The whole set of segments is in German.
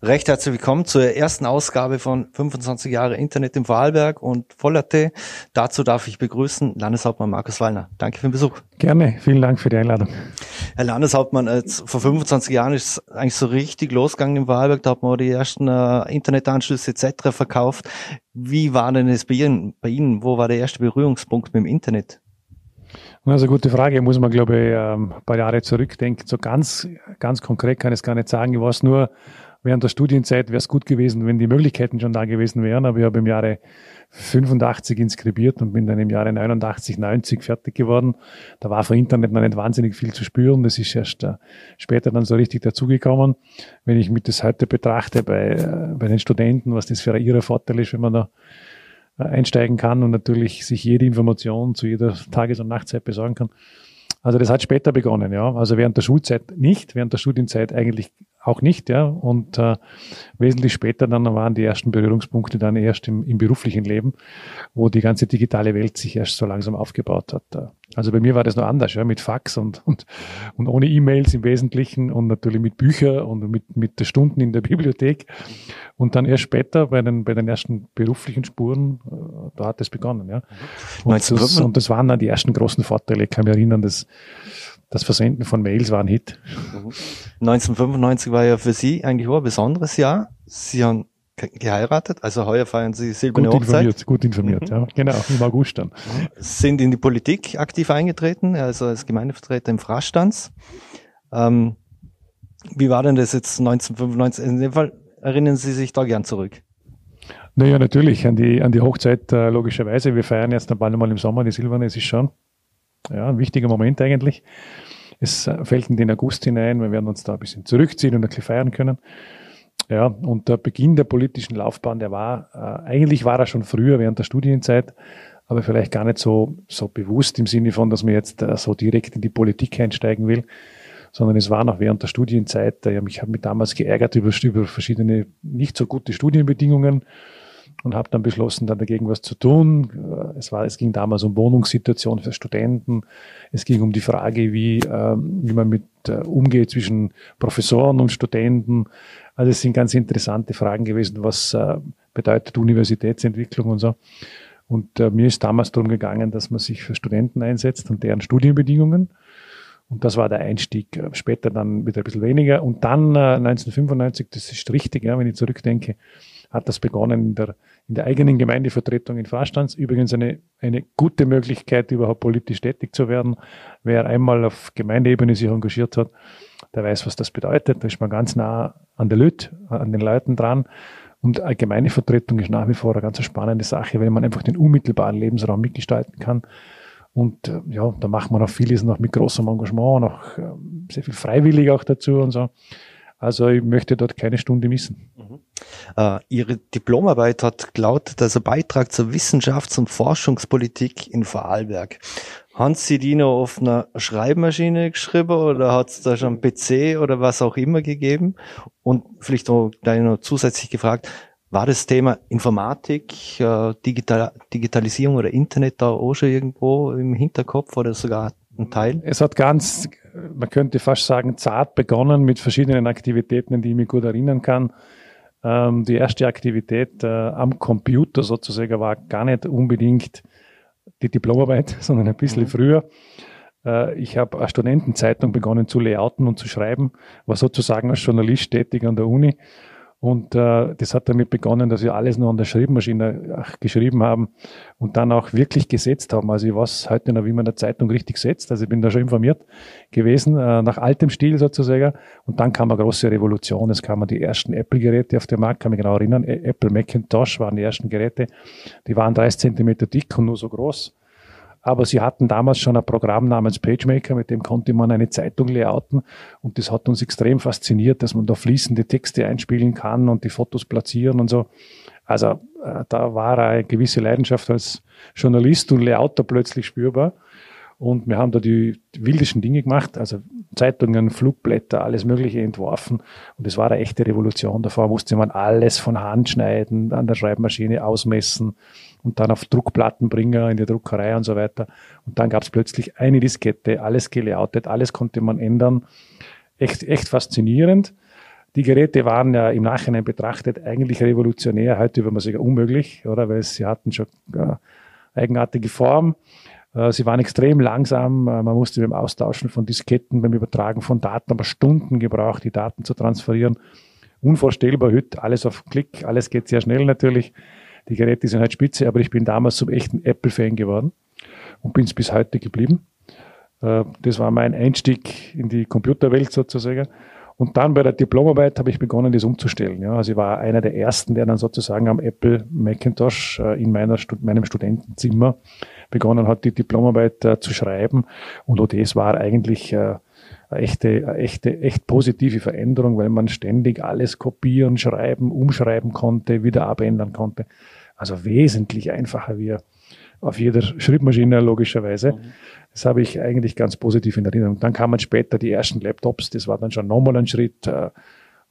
Recht herzlich willkommen zur ersten Ausgabe von 25 Jahre Internet im Vorarlberg und Vollerte. Dazu darf ich begrüßen Landeshauptmann Markus Wallner. Danke für den Besuch. Gerne, vielen Dank für die Einladung. Herr Landeshauptmann, vor 25 Jahren ist es eigentlich so richtig losgegangen im Vorarlberg. Da hat man die ersten äh, Internetanschlüsse etc. verkauft. Wie war denn es bei Ihnen, bei Ihnen? Wo war der erste Berührungspunkt mit dem Internet? Also gute Frage, muss man glaube ich ein paar Jahre zurückdenken. So ganz, ganz konkret kann ich es gar nicht sagen. Ich weiß nur, während der Studienzeit wäre es gut gewesen, wenn die Möglichkeiten schon da gewesen wären. Aber ich habe im Jahre 85 inskribiert und bin dann im Jahre 89, 90 fertig geworden. Da war für Internet noch nicht wahnsinnig viel zu spüren. Das ist erst äh, später dann so richtig dazugekommen. Wenn ich mit das heute betrachte bei, äh, bei den Studenten, was das für ihre Vorteil ist, wenn man da äh, einsteigen kann und natürlich sich jede Information zu jeder Tages- und Nachtzeit besorgen kann. Also das hat später begonnen, ja. Also während der Schulzeit nicht, während der Studienzeit eigentlich auch nicht, ja. Und äh, wesentlich später dann waren die ersten Berührungspunkte dann erst im, im beruflichen Leben, wo die ganze digitale Welt sich erst so langsam aufgebaut hat. Also bei mir war das noch anders, ja, mit Fax und, und, und ohne E-Mails im Wesentlichen und natürlich mit Büchern und mit, mit Stunden in der Bibliothek. Und dann erst später bei den, bei den ersten beruflichen Spuren, äh, da hat es begonnen, ja. Und das, und das waren dann die ersten großen Vorteile. Ich kann mich erinnern, dass das Versenden von Mails war ein Hit. 1995 war ja für Sie eigentlich auch ein besonderes Jahr. Sie haben geheiratet, also heuer feiern Sie silberne gut Hochzeit. Informiert, gut informiert, mhm. ja, genau, im August dann. Sind in die Politik aktiv eingetreten, also als Gemeindevertreter im Fraßstands. Ähm, wie war denn das jetzt 1995? In dem Fall erinnern Sie sich da gern zurück? Naja, natürlich an die, an die Hochzeit, äh, logischerweise. Wir feiern jetzt ein paar Mal im Sommer die Silberne, es ist schon ja, ein wichtiger Moment eigentlich. Es fällt in den August hinein, wir werden uns da ein bisschen zurückziehen und ein bisschen feiern können. Ja, und der Beginn der politischen Laufbahn, der war, äh, eigentlich war er schon früher während der Studienzeit, aber vielleicht gar nicht so, so bewusst im Sinne von, dass man jetzt äh, so direkt in die Politik einsteigen will, sondern es war noch während der Studienzeit, ich habe mich damals geärgert über, über verschiedene nicht so gute Studienbedingungen und habe dann beschlossen, dann dagegen was zu tun. Es war, es ging damals um Wohnungssituation für Studenten. Es ging um die Frage, wie, äh, wie man mit äh, umgeht zwischen Professoren und Studenten. Also es sind ganz interessante Fragen gewesen, was äh, bedeutet Universitätsentwicklung und so. Und äh, mir ist damals darum gegangen, dass man sich für Studenten einsetzt und deren Studienbedingungen. Und das war der Einstieg. Äh, später dann wieder ein bisschen weniger. Und dann äh, 1995, das ist richtig, ja, wenn ich zurückdenke, hat das begonnen in der, in der eigenen Gemeindevertretung in Vorstands. Übrigens eine, eine gute Möglichkeit, überhaupt politisch tätig zu werden. Wer einmal auf Gemeindeebene sich engagiert hat, der weiß, was das bedeutet. Da ist man ganz nah an der Lüt, an den Leuten dran. Und eine Gemeindevertretung ist nach wie vor eine ganz spannende Sache, weil man einfach den unmittelbaren Lebensraum mitgestalten kann. Und äh, ja, da macht man auch vieles noch mit großem Engagement, noch äh, sehr viel freiwillig auch dazu und so. Also ich möchte dort keine Stunde missen. Mhm. Uh, Ihre Diplomarbeit hat gelautet, also Beitrag zur Wissenschafts- und Forschungspolitik in Vorarlberg. Haben Sie die noch auf einer Schreibmaschine geschrieben oder hat es da schon PC oder was auch immer gegeben? Und vielleicht noch, noch zusätzlich gefragt, war das Thema Informatik, äh, Digital Digitalisierung oder Internet da auch schon irgendwo im Hinterkopf oder sogar ein Teil? Es hat ganz, man könnte fast sagen, zart begonnen mit verschiedenen Aktivitäten, an die ich mich gut erinnern kann. Ähm, die erste Aktivität äh, am Computer sozusagen war gar nicht unbedingt die Diplomarbeit, sondern ein bisschen mhm. früher. Äh, ich habe eine Studentenzeitung begonnen zu layouten und zu schreiben, war sozusagen als Journalist tätig an der Uni und äh, das hat damit begonnen, dass wir alles nur an der Schreibmaschine geschrieben haben und dann auch wirklich gesetzt haben. Also ich weiß heute noch, wie man eine Zeitung richtig setzt. Also ich bin da schon informiert gewesen, äh, nach altem Stil sozusagen. Und dann kam eine große Revolution. Es kamen die ersten Apple-Geräte auf den Markt, kann mich genau erinnern. Apple Macintosh waren die ersten Geräte. Die waren 30 Zentimeter dick und nur so groß. Aber sie hatten damals schon ein Programm namens PageMaker, mit dem konnte man eine Zeitung layouten. Und das hat uns extrem fasziniert, dass man da fließende Texte einspielen kann und die Fotos platzieren und so. Also äh, da war eine gewisse Leidenschaft als Journalist und Layouter plötzlich spürbar. Und wir haben da die, wildesten Dinge gemacht, also Zeitungen, Flugblätter, alles Mögliche entworfen. Und es war eine echte Revolution. Davor musste man alles von Hand schneiden, an der Schreibmaschine ausmessen und dann auf Druckplatten bringen in die Druckerei und so weiter. Und dann gab es plötzlich eine Diskette, alles gelayoutet, alles konnte man ändern. Echt, echt faszinierend. Die Geräte waren ja im Nachhinein betrachtet eigentlich revolutionär. Heute würde man sagen unmöglich, oder? Weil sie hatten schon äh, eigenartige Form. Äh, sie waren extrem langsam. Äh, man musste beim Austauschen von Disketten, beim Übertragen von Daten aber Stunden gebraucht, die Daten zu transferieren. Unvorstellbar heute, alles auf Klick, alles geht sehr schnell natürlich. Die Geräte sind halt spitze, aber ich bin damals zum echten Apple-Fan geworden und bin es bis heute geblieben. Äh, das war mein Einstieg in die Computerwelt sozusagen. Und dann bei der Diplomarbeit habe ich begonnen, das umzustellen. Ja, also ich war einer der ersten, der dann sozusagen am Apple Macintosh äh, in meiner, meinem Studentenzimmer begonnen hat, die Diplomarbeit äh, zu schreiben. Und auch das war eigentlich eine echte, eine echte, echt positive Veränderung, weil man ständig alles kopieren, schreiben, umschreiben konnte, wieder abändern konnte. Also wesentlich einfacher wie auf jeder Schreibmaschine logischerweise. Mhm. Das habe ich eigentlich ganz positiv in Erinnerung. Dann kamen später die ersten Laptops, das war dann schon nochmal ein Schritt. Äh,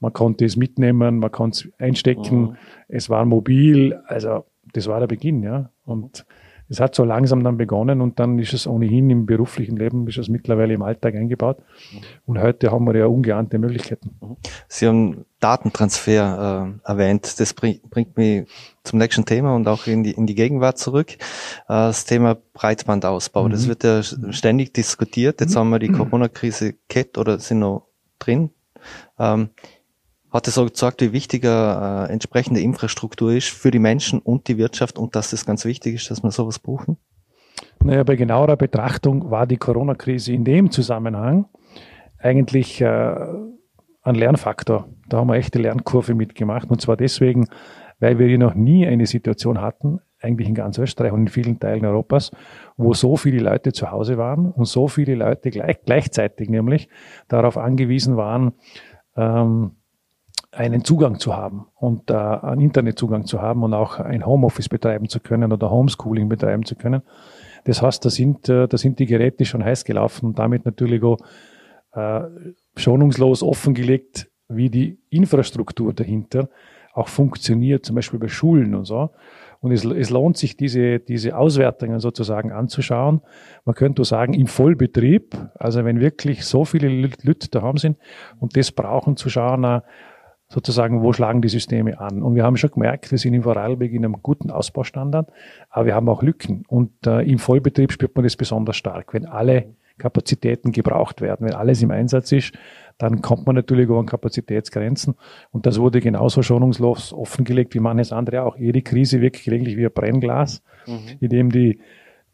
man konnte es mitnehmen, man konnte es einstecken, mhm. es war mobil, also das war der Beginn, ja. Und es hat so langsam dann begonnen und dann ist es ohnehin im beruflichen Leben, ist es mittlerweile im Alltag eingebaut. Und heute haben wir ja ungeahnte Möglichkeiten. Sie haben Datentransfer äh, erwähnt. Das bring, bringt mich zum nächsten Thema und auch in die, in die Gegenwart zurück. Äh, das Thema Breitbandausbau. Mhm. Das wird ja ständig diskutiert. Jetzt mhm. haben wir die Corona-Krise gehabt oder sind noch drin. Ähm, hat es auch gezeigt, wie wichtiger äh, entsprechende Infrastruktur ist für die Menschen und die Wirtschaft und dass das ganz wichtig ist, dass wir sowas brauchen? Naja, bei genauerer Betrachtung war die Corona-Krise in dem Zusammenhang eigentlich äh, ein Lernfaktor. Da haben wir echte Lernkurve mitgemacht und zwar deswegen, weil wir noch nie eine Situation hatten, eigentlich in ganz Österreich und in vielen Teilen Europas, wo so viele Leute zu Hause waren und so viele Leute gleich, gleichzeitig nämlich darauf angewiesen waren, ähm, einen Zugang zu haben und äh, einen Internetzugang zu haben und auch ein Homeoffice betreiben zu können oder Homeschooling betreiben zu können. Das heißt, da sind, äh, da sind die Geräte schon heiß gelaufen und damit natürlich auch äh, schonungslos offengelegt, wie die Infrastruktur dahinter auch funktioniert, zum Beispiel bei Schulen und so. Und es, es lohnt sich, diese, diese Auswertungen sozusagen anzuschauen. Man könnte sagen, im Vollbetrieb, also wenn wirklich so viele Leute da haben sind und das brauchen, zu schauen, sozusagen, wo schlagen die Systeme an. Und wir haben schon gemerkt, wir sind in Vorarlberg in einem guten Ausbaustandard, aber wir haben auch Lücken. Und äh, im Vollbetrieb spürt man das besonders stark. Wenn alle Kapazitäten gebraucht werden, wenn alles im Einsatz ist, dann kommt man natürlich auch an Kapazitätsgrenzen. Und das wurde genauso schonungslos offengelegt wie manches andere auch. Jede Krise wirkt gelegentlich wie ein Brennglas, mhm. in dem die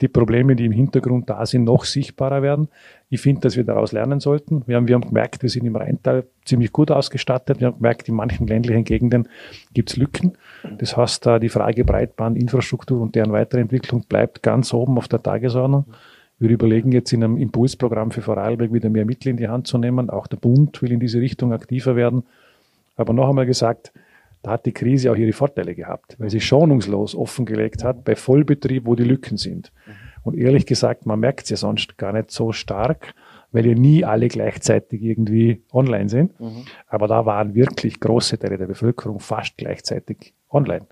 die Probleme, die im Hintergrund da sind, noch sichtbarer werden. Ich finde, dass wir daraus lernen sollten. Wir haben, wir haben gemerkt, wir sind im Rheintal ziemlich gut ausgestattet. Wir haben gemerkt, in manchen ländlichen Gegenden gibt es Lücken. Das heißt, die Frage Breitbandinfrastruktur und deren Weiterentwicklung bleibt ganz oben auf der Tagesordnung. Wir überlegen jetzt in einem Impulsprogramm für Vorarlberg wieder mehr Mittel in die Hand zu nehmen. Auch der Bund will in diese Richtung aktiver werden. Aber noch einmal gesagt, da hat die Krise auch ihre Vorteile gehabt, weil sie schonungslos offengelegt hat bei Vollbetrieb, wo die Lücken sind. Mhm. Und ehrlich gesagt, man merkt es ja sonst gar nicht so stark, weil ja nie alle gleichzeitig irgendwie online sind. Mhm. Aber da waren wirklich große Teile der Bevölkerung fast gleichzeitig online.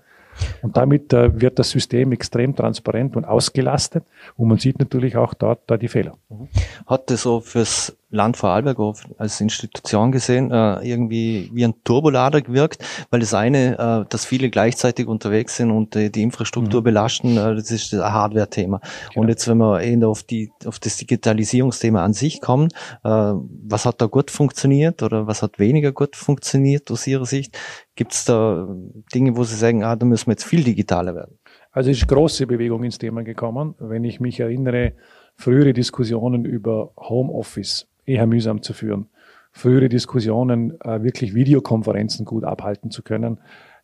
Und damit äh, wird das System extrem transparent und ausgelastet und man sieht natürlich auch dort da die Fehler. Mhm. Hat das so fürs Land Vorarlberg als Institution gesehen äh, irgendwie wie ein Turbolader gewirkt, weil das eine, äh, dass viele gleichzeitig unterwegs sind und äh, die Infrastruktur mhm. belasten, äh, das ist das Hardware-Thema. Genau. Und jetzt, wenn wir eher auf die auf das Digitalisierungsthema an sich kommen, äh, was hat da gut funktioniert oder was hat weniger gut funktioniert aus Ihrer Sicht? Gibt es da Dinge, wo Sie sagen, ah, da müssen wir jetzt viel digitaler werden? Also es ist große Bewegung ins Thema gekommen. Wenn ich mich erinnere, frühere Diskussionen über Homeoffice eher mühsam zu führen. Frühere Diskussionen, äh, wirklich Videokonferenzen gut abhalten zu können,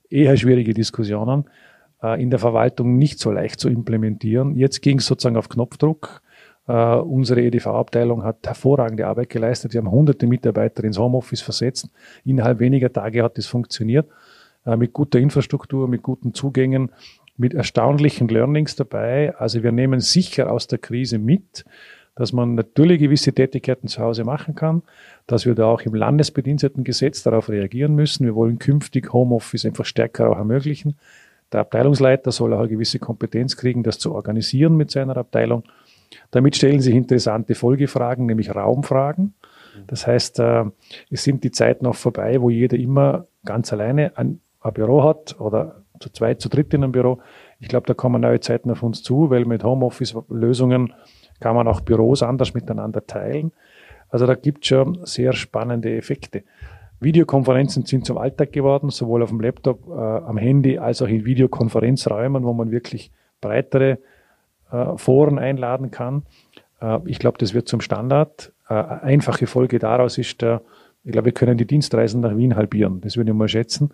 eher schwierige Diskussionen. Äh, in der Verwaltung nicht so leicht zu implementieren. Jetzt ging es sozusagen auf Knopfdruck. Uh, unsere EDV-Abteilung hat hervorragende Arbeit geleistet. Wir haben hunderte Mitarbeiter ins Homeoffice versetzt. Innerhalb weniger Tage hat das funktioniert. Uh, mit guter Infrastruktur, mit guten Zugängen, mit erstaunlichen Learnings dabei. Also wir nehmen sicher aus der Krise mit, dass man natürlich gewisse Tätigkeiten zu Hause machen kann, dass wir da auch im Landesbedienstetengesetz darauf reagieren müssen. Wir wollen künftig Homeoffice einfach stärker auch ermöglichen. Der Abteilungsleiter soll auch eine gewisse Kompetenz kriegen, das zu organisieren mit seiner Abteilung. Damit stellen sich interessante Folgefragen, nämlich Raumfragen. Das heißt, äh, es sind die Zeiten auch vorbei, wo jeder immer ganz alleine ein, ein Büro hat oder zu zweit, zu dritt in einem Büro. Ich glaube, da kommen neue Zeiten auf uns zu, weil mit Homeoffice-Lösungen kann man auch Büros anders miteinander teilen. Also da gibt es schon sehr spannende Effekte. Videokonferenzen sind zum Alltag geworden, sowohl auf dem Laptop, äh, am Handy als auch in Videokonferenzräumen, wo man wirklich breitere äh, Foren einladen kann. Äh, ich glaube, das wird zum Standard. Äh, einfache Folge daraus ist, äh, ich glaube, wir können die Dienstreisen nach Wien halbieren. Das würde ich mal schätzen.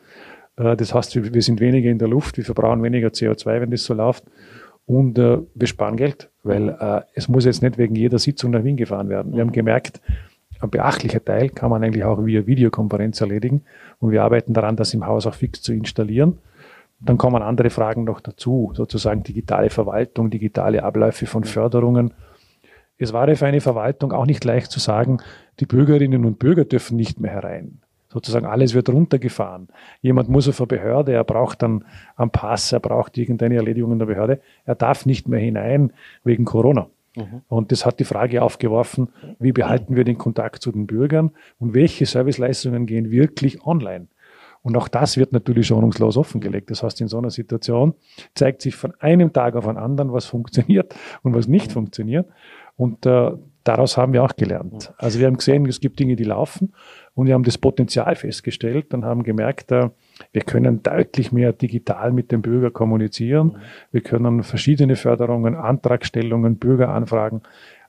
Äh, das heißt, wir, wir sind weniger in der Luft, wir verbrauchen weniger CO2, wenn das so läuft. Und äh, wir sparen Geld, weil äh, es muss jetzt nicht wegen jeder Sitzung nach Wien gefahren werden. Wir haben gemerkt, ein beachtlicher Teil kann man eigentlich auch via Videokonferenz erledigen. Und wir arbeiten daran, das im Haus auch fix zu installieren. Dann kommen andere Fragen noch dazu, sozusagen digitale Verwaltung, digitale Abläufe von Förderungen. Es war für eine Verwaltung auch nicht leicht zu sagen, die Bürgerinnen und Bürger dürfen nicht mehr herein. Sozusagen alles wird runtergefahren. Jemand muss auf eine Behörde, er braucht dann einen Pass, er braucht irgendeine Erledigung in der Behörde. Er darf nicht mehr hinein wegen Corona. Mhm. Und das hat die Frage aufgeworfen, wie behalten wir den Kontakt zu den Bürgern und welche Serviceleistungen gehen wirklich online? Und auch das wird natürlich schonungslos offengelegt. Das heißt, in so einer Situation zeigt sich von einem Tag auf den anderen, was funktioniert und was nicht funktioniert. Und äh, daraus haben wir auch gelernt. Also wir haben gesehen, es gibt Dinge, die laufen und wir haben das Potenzial festgestellt und haben gemerkt, äh, wir können deutlich mehr digital mit dem Bürger kommunizieren. Wir können verschiedene Förderungen, Antragstellungen, Bürgeranfragen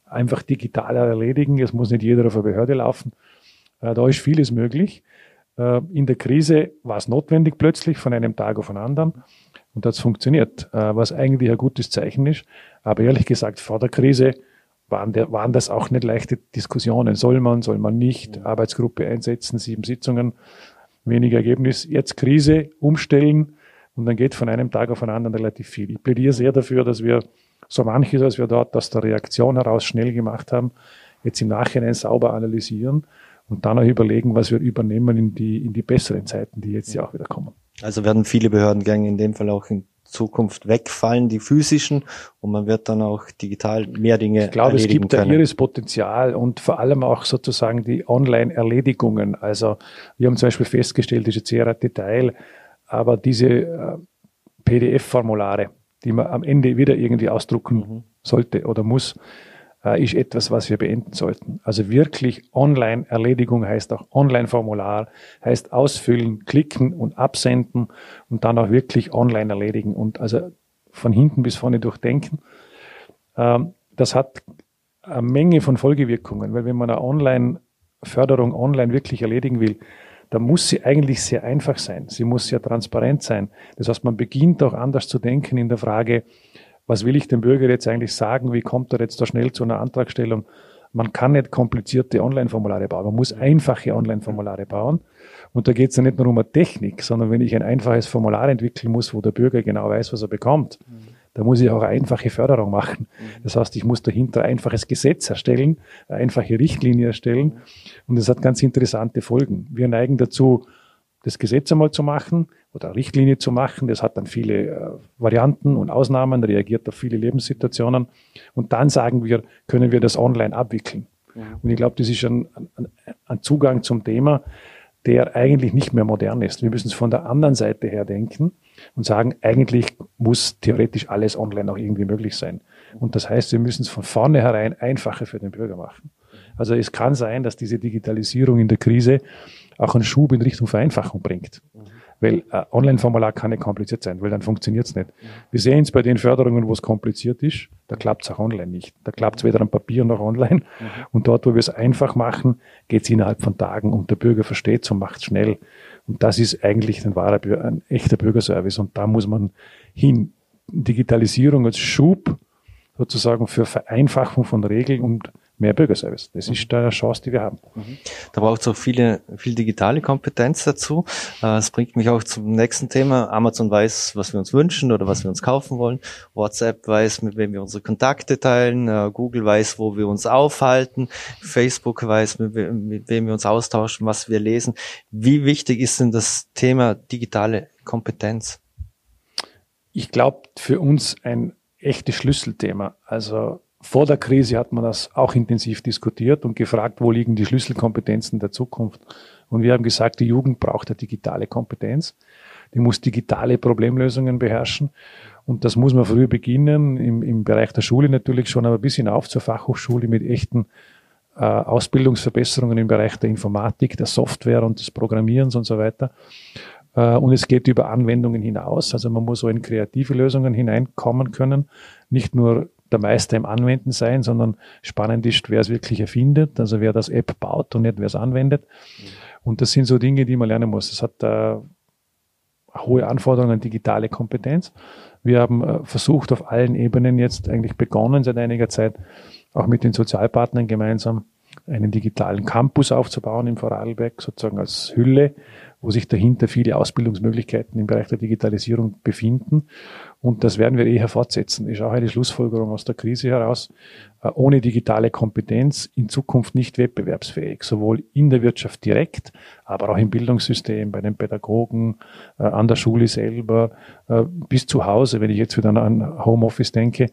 einfach digital erledigen. Es muss nicht jeder auf eine Behörde laufen. Äh, da ist vieles möglich. Äh, in der Krise war es notwendig plötzlich von einem Tag auf den anderen. Und das funktioniert, was eigentlich ein gutes Zeichen ist. Aber ehrlich gesagt, vor der Krise waren, der, waren das auch nicht leichte Diskussionen. Soll man, soll man nicht? Arbeitsgruppe einsetzen, sieben Sitzungen wenig Ergebnis. Jetzt Krise, umstellen und dann geht von einem Tag auf den anderen relativ viel. Ich plädiere sehr dafür, dass wir so manches, was wir dort aus der Reaktion heraus schnell gemacht haben, jetzt im Nachhinein sauber analysieren und dann auch überlegen, was wir übernehmen in die, in die besseren Zeiten, die jetzt ja auch wieder kommen. Also werden viele Behördengänge in dem Fall auch in Zukunft wegfallen, die physischen, und man wird dann auch digital mehr Dinge Ich glaube, es gibt können. da ihres Potenzial und vor allem auch sozusagen die Online-Erledigungen. Also wir haben zum Beispiel festgestellt, das ist jetzt sehr ein Detail, aber diese äh, PDF-Formulare, die man am Ende wieder irgendwie ausdrucken mhm. sollte oder muss, äh, ist etwas, was wir beenden sollten. Also wirklich Online-Erledigung heißt auch Online-Formular, heißt ausfüllen, klicken und absenden und dann auch wirklich online erledigen und also von hinten bis vorne durchdenken. Ähm, das hat eine Menge von Folgewirkungen, weil wenn man eine Online-Förderung online wirklich erledigen will, dann muss sie eigentlich sehr einfach sein. Sie muss sehr transparent sein. Das heißt, man beginnt auch anders zu denken in der Frage, was will ich dem Bürger jetzt eigentlich sagen, wie kommt er jetzt da schnell zu einer Antragstellung. Man kann nicht komplizierte Online-Formulare bauen, man muss einfache Online-Formulare bauen. Und da geht es ja nicht nur um eine Technik, sondern wenn ich ein einfaches Formular entwickeln muss, wo der Bürger genau weiß, was er bekommt, mhm. da muss ich auch eine einfache Förderung machen. Mhm. Das heißt, ich muss dahinter ein einfaches Gesetz erstellen, eine einfache Richtlinie erstellen. Und das hat ganz interessante Folgen. Wir neigen dazu, das Gesetz einmal zu machen oder Richtlinie zu machen. Das hat dann viele äh, Varianten und Ausnahmen, reagiert auf viele Lebenssituationen. Und dann sagen wir, können wir das online abwickeln. Ja. Und ich glaube, das ist ein, ein, ein Zugang zum Thema, der eigentlich nicht mehr modern ist. Wir müssen es von der anderen Seite her denken und sagen, eigentlich muss theoretisch alles online auch irgendwie möglich sein. Und das heißt, wir müssen es von vornherein einfacher für den Bürger machen. Also es kann sein, dass diese Digitalisierung in der Krise auch einen Schub in Richtung Vereinfachung bringt. Mhm. Weil äh, Online-Formular kann nicht kompliziert sein, weil dann funktioniert es nicht. Wir sehen es bei den Förderungen, wo es kompliziert ist, da klappt es auch online nicht. Da klappt es weder am Papier noch online. Mhm. Und dort, wo wir es einfach machen, geht es innerhalb von Tagen und der Bürger versteht es und macht es schnell. Und das ist eigentlich ein wahrer, ein echter Bürgerservice. Und da muss man hin. Digitalisierung als Schub sozusagen für Vereinfachung von Regeln und mehr Bürgerservice. Das ist eine Chance, die wir haben. Mhm. Da braucht es auch viele, viel digitale Kompetenz dazu. Äh, das bringt mich auch zum nächsten Thema. Amazon weiß, was wir uns wünschen oder was wir uns kaufen wollen. WhatsApp weiß, mit wem wir unsere Kontakte teilen. Äh, Google weiß, wo wir uns aufhalten. Facebook weiß, mit wem wir uns austauschen, was wir lesen. Wie wichtig ist denn das Thema digitale Kompetenz? Ich glaube, für uns ein echtes Schlüsselthema. Also vor der Krise hat man das auch intensiv diskutiert und gefragt, wo liegen die Schlüsselkompetenzen der Zukunft. Und wir haben gesagt, die Jugend braucht eine digitale Kompetenz. Die muss digitale Problemlösungen beherrschen. Und das muss man früh beginnen, im, im Bereich der Schule natürlich schon, aber bis hinauf zur Fachhochschule mit echten äh, Ausbildungsverbesserungen im Bereich der Informatik, der Software und des Programmierens und so weiter. Äh, und es geht über Anwendungen hinaus. Also man muss so in kreative Lösungen hineinkommen können. Nicht nur der Meister im Anwenden sein, sondern spannend ist, wer es wirklich erfindet, also wer das App baut und nicht wer es anwendet. Mhm. Und das sind so Dinge, die man lernen muss. Es hat äh, hohe Anforderungen an digitale Kompetenz. Wir haben äh, versucht, auf allen Ebenen jetzt eigentlich begonnen seit einiger Zeit, auch mit den Sozialpartnern gemeinsam einen digitalen Campus aufzubauen im Vorarlberg, sozusagen als Hülle, wo sich dahinter viele Ausbildungsmöglichkeiten im Bereich der Digitalisierung befinden. Und das werden wir eher fortsetzen. Ist auch eine Schlussfolgerung aus der Krise heraus. Äh, ohne digitale Kompetenz in Zukunft nicht wettbewerbsfähig, sowohl in der Wirtschaft direkt, aber auch im Bildungssystem, bei den Pädagogen, äh, an der Schule selber, äh, bis zu Hause, wenn ich jetzt wieder an Homeoffice denke.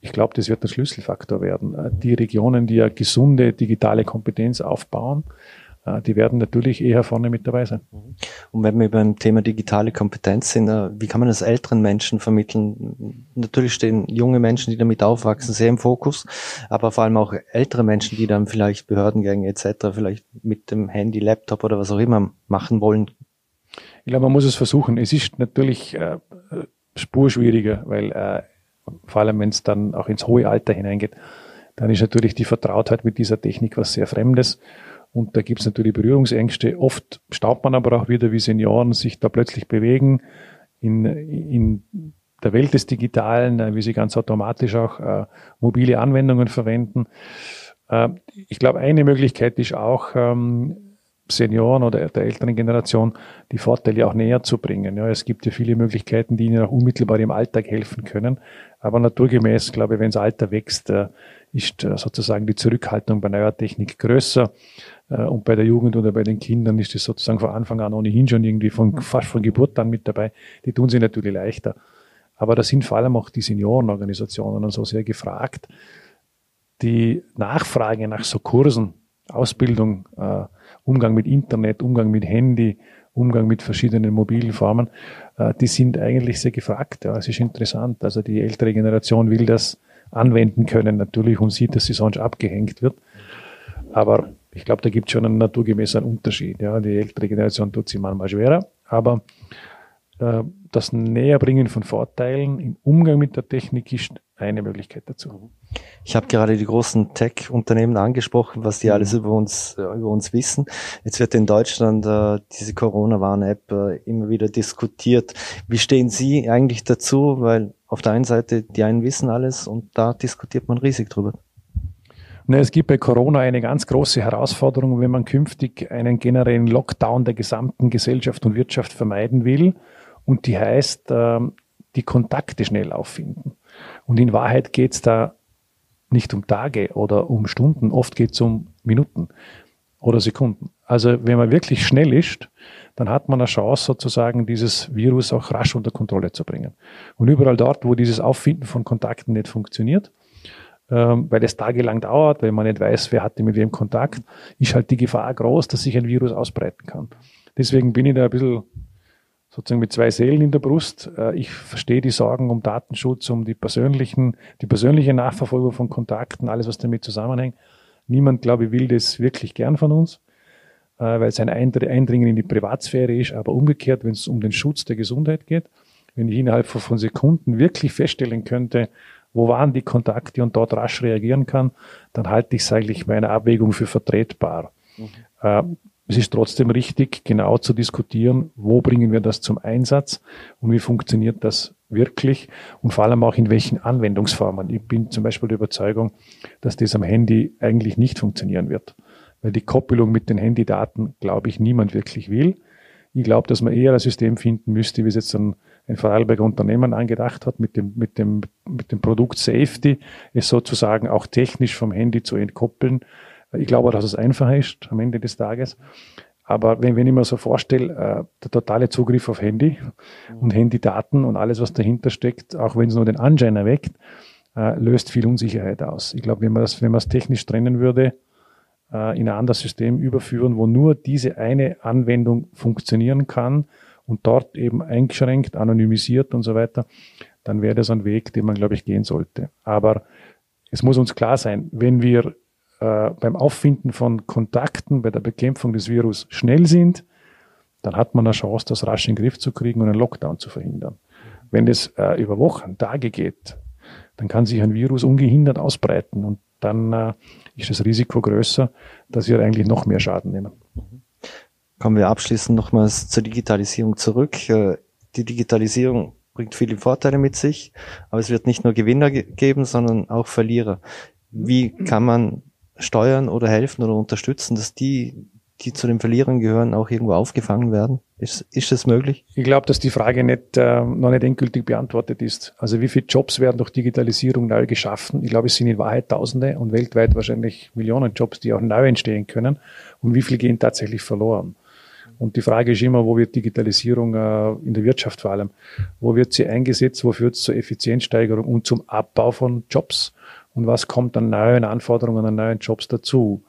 Ich glaube, das wird der Schlüsselfaktor werden. Die Regionen, die ja gesunde digitale Kompetenz aufbauen, die werden natürlich eher vorne mit dabei sein. Mhm. Und wenn wir beim Thema digitale Kompetenz sind, äh, wie kann man das älteren Menschen vermitteln? Natürlich stehen junge Menschen, die damit aufwachsen, sehr im Fokus, aber vor allem auch ältere Menschen, die dann vielleicht Behördengänge etc. vielleicht mit dem Handy, Laptop oder was auch immer machen wollen. Ich glaube, man muss es versuchen. Es ist natürlich äh, spurschwieriger, weil äh, vor allem, wenn es dann auch ins hohe Alter hineingeht, dann ist natürlich die Vertrautheit mit dieser Technik was sehr Fremdes. Und da gibt es natürlich Berührungsängste. Oft staubt man aber auch wieder, wie Senioren sich da plötzlich bewegen in, in der Welt des Digitalen, äh, wie sie ganz automatisch auch äh, mobile Anwendungen verwenden. Äh, ich glaube, eine Möglichkeit ist auch, ähm, Senioren oder der älteren Generation die Vorteile auch näher zu bringen. Ja, es gibt ja viele Möglichkeiten, die ihnen auch unmittelbar im Alltag helfen können. Aber naturgemäß, glaube ich, wenn das Alter wächst, äh, ist äh, sozusagen die Zurückhaltung bei neuer Technik größer. Äh, und bei der Jugend oder bei den Kindern ist das sozusagen von Anfang an ohnehin schon irgendwie von, fast von Geburt an mit dabei. Die tun sich natürlich leichter. Aber da sind vor allem auch die Seniorenorganisationen und so sehr gefragt. Die Nachfrage nach so Kursen, Ausbildung, äh, Umgang mit Internet, Umgang mit Handy, Umgang mit verschiedenen mobilen Formen, die sind eigentlich sehr gefragt. Ja, es ist interessant. Also die ältere Generation will das anwenden können natürlich und sieht, dass sie sonst abgehängt wird. Aber ich glaube, da gibt es schon einen naturgemäßen Unterschied. Ja. Die ältere Generation tut sich manchmal schwerer, aber äh, das Näherbringen von Vorteilen im Umgang mit der Technik ist eine Möglichkeit dazu. Ich habe gerade die großen Tech-Unternehmen angesprochen, was die mhm. alles über uns äh, über uns wissen. Jetzt wird in Deutschland äh, diese Corona-Warn-App äh, immer wieder diskutiert. Wie stehen Sie eigentlich dazu? Weil auf der einen Seite die einen wissen alles und da diskutiert man riesig drüber. Es gibt bei Corona eine ganz große Herausforderung, wenn man künftig einen generellen Lockdown der gesamten Gesellschaft und Wirtschaft vermeiden will. Und die heißt, ähm, die Kontakte schnell auffinden. Und in Wahrheit geht es da nicht um Tage oder um Stunden, oft geht es um Minuten oder Sekunden. Also wenn man wirklich schnell ist, dann hat man eine Chance, sozusagen dieses Virus auch rasch unter Kontrolle zu bringen. Und überall dort, wo dieses Auffinden von Kontakten nicht funktioniert, ähm, weil es tagelang dauert, weil man nicht weiß, wer hatte mit wem Kontakt, ist halt die Gefahr groß, dass sich ein Virus ausbreiten kann. Deswegen bin ich da ein bisschen sozusagen mit zwei Seelen in der Brust. Äh, ich verstehe die Sorgen um Datenschutz, um die persönlichen, die persönliche Nachverfolgung von Kontakten, alles, was damit zusammenhängt. Niemand, glaube ich, will das wirklich gern von uns, äh, weil es ein Eindringen in die Privatsphäre ist, aber umgekehrt, wenn es um den Schutz der Gesundheit geht, wenn ich innerhalb von Sekunden wirklich feststellen könnte, wo waren die Kontakte und dort rasch reagieren kann, dann halte ich es eigentlich meiner Abwägung für vertretbar. Mhm. Es ist trotzdem richtig, genau zu diskutieren, wo bringen wir das zum Einsatz und wie funktioniert das wirklich und vor allem auch in welchen Anwendungsformen. Ich bin zum Beispiel der Überzeugung, dass das am Handy eigentlich nicht funktionieren wird, weil die Koppelung mit den Handydaten, glaube ich, niemand wirklich will. Ich glaube, dass man eher ein System finden müsste, wie es jetzt ein ein Vorarlberger Unternehmen angedacht hat, mit dem, mit dem, mit dem Produkt Safety, es sozusagen auch technisch vom Handy zu entkoppeln. Ich glaube, dass es einfacher ist am Ende des Tages. Aber wenn, wenn ich mir so vorstelle, äh, der totale Zugriff auf Handy und Handydaten und alles, was dahinter steckt, auch wenn es nur den Anschein erweckt, äh, löst viel Unsicherheit aus. Ich glaube, wenn man das, wenn man es technisch trennen würde, äh, in ein anderes System überführen, wo nur diese eine Anwendung funktionieren kann und dort eben eingeschränkt, anonymisiert und so weiter, dann wäre das ein Weg, den man, glaube ich, gehen sollte. Aber es muss uns klar sein, wenn wir äh, beim Auffinden von Kontakten bei der Bekämpfung des Virus schnell sind, dann hat man eine Chance, das rasch in den Griff zu kriegen und einen Lockdown zu verhindern. Wenn es äh, über Wochen, Tage geht, dann kann sich ein Virus ungehindert ausbreiten und dann äh, ist das Risiko größer, dass wir eigentlich noch mehr Schaden nehmen. Kommen wir abschließend nochmals zur Digitalisierung zurück. Äh, die Digitalisierung bringt viele Vorteile mit sich, aber es wird nicht nur Gewinner geben, sondern auch Verlierer. Wie kann man steuern oder helfen oder unterstützen, dass die die zu den Verlierern gehören, auch irgendwo aufgefangen werden? Ist, ist das möglich? Ich glaube, dass die Frage nicht, äh, noch nicht endgültig beantwortet ist. Also wie viele Jobs werden durch Digitalisierung neu geschaffen? Ich glaube, es sind in Wahrheit Tausende und weltweit wahrscheinlich Millionen Jobs, die auch neu entstehen können. Und wie viele gehen tatsächlich verloren? Und die Frage ist immer, wo wird Digitalisierung äh, in der Wirtschaft vor allem, wo wird sie eingesetzt, wo führt es zur Effizienzsteigerung und zum Abbau von Jobs? Und was kommt an neuen Anforderungen, an neuen Jobs dazu?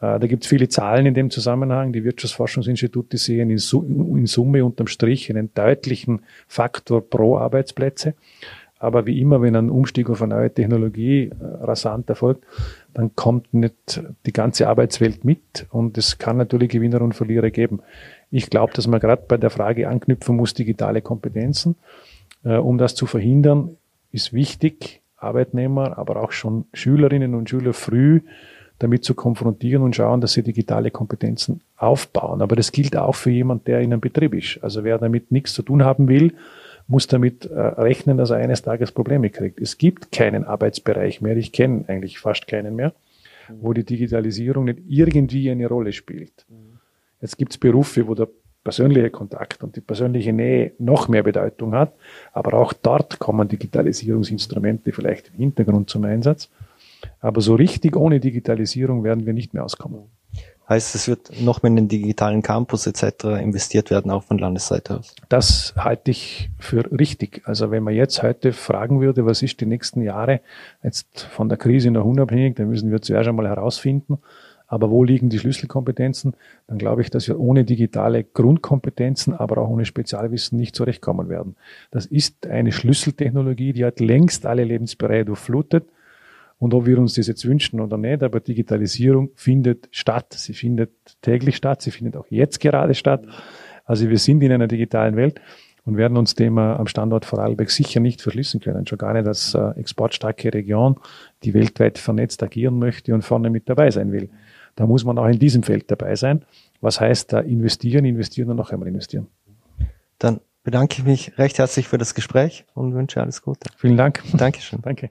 Äh, da gibt es viele Zahlen in dem Zusammenhang. Die Wirtschaftsforschungsinstitute sehen in, Summe unterm Strich einen deutlichen Faktor pro Arbeitsplätze. Aber wie immer, wenn ein Umstieg auf eine neue Technologie äh, rasant erfolgt, dann kommt nicht die ganze Arbeitswelt mit und es kann natürlich Gewinner und Verlierer geben. Ich glaube, dass man gerade bei der Frage anknüpfen muss, digitale Kompetenzen. Äh, um das zu verhindern, ist wichtig, Arbeitnehmer, aber auch schon Schülerinnen und Schüler früh damit zu konfrontieren und schauen, dass sie digitale Kompetenzen aufbauen. Aber das gilt auch für jemand, der in einem Betrieb ist. Also wer damit nichts zu tun haben will, muss damit äh, rechnen, dass er eines Tages Probleme kriegt. Es gibt keinen Arbeitsbereich mehr, ich kenne eigentlich fast keinen mehr, wo die Digitalisierung nicht irgendwie eine Rolle spielt. Jetzt gibt es Berufe, wo der persönliche Kontakt und die persönliche Nähe noch mehr Bedeutung hat, aber auch dort kommen Digitalisierungsinstrumente vielleicht im Hintergrund zum Einsatz. Aber so richtig ohne Digitalisierung werden wir nicht mehr auskommen. Heißt, es wird noch mehr in den digitalen Campus etc. investiert werden, auch von Landesseite aus? Das halte ich für richtig. Also wenn man jetzt heute fragen würde, was ist die nächsten Jahre jetzt von der Krise noch unabhängig, dann müssen wir zuerst einmal herausfinden, aber wo liegen die Schlüsselkompetenzen? Dann glaube ich, dass wir ohne digitale Grundkompetenzen, aber auch ohne Spezialwissen nicht zurechtkommen werden. Das ist eine Schlüsseltechnologie, die hat längst alle Lebensbereiche durchflutet. Und ob wir uns das jetzt wünschen oder nicht, aber Digitalisierung findet statt. Sie findet täglich statt. Sie findet auch jetzt gerade statt. Also wir sind in einer digitalen Welt und werden uns dem äh, am Standort Vorarlberg sicher nicht verschließen können. Schon gar nicht als äh, exportstarke Region, die weltweit vernetzt agieren möchte und vorne mit dabei sein will. Da muss man auch in diesem Feld dabei sein. Was heißt da investieren, investieren und noch einmal investieren? Dann bedanke ich mich recht herzlich für das Gespräch und wünsche alles Gute. Vielen Dank. Dankeschön. Danke.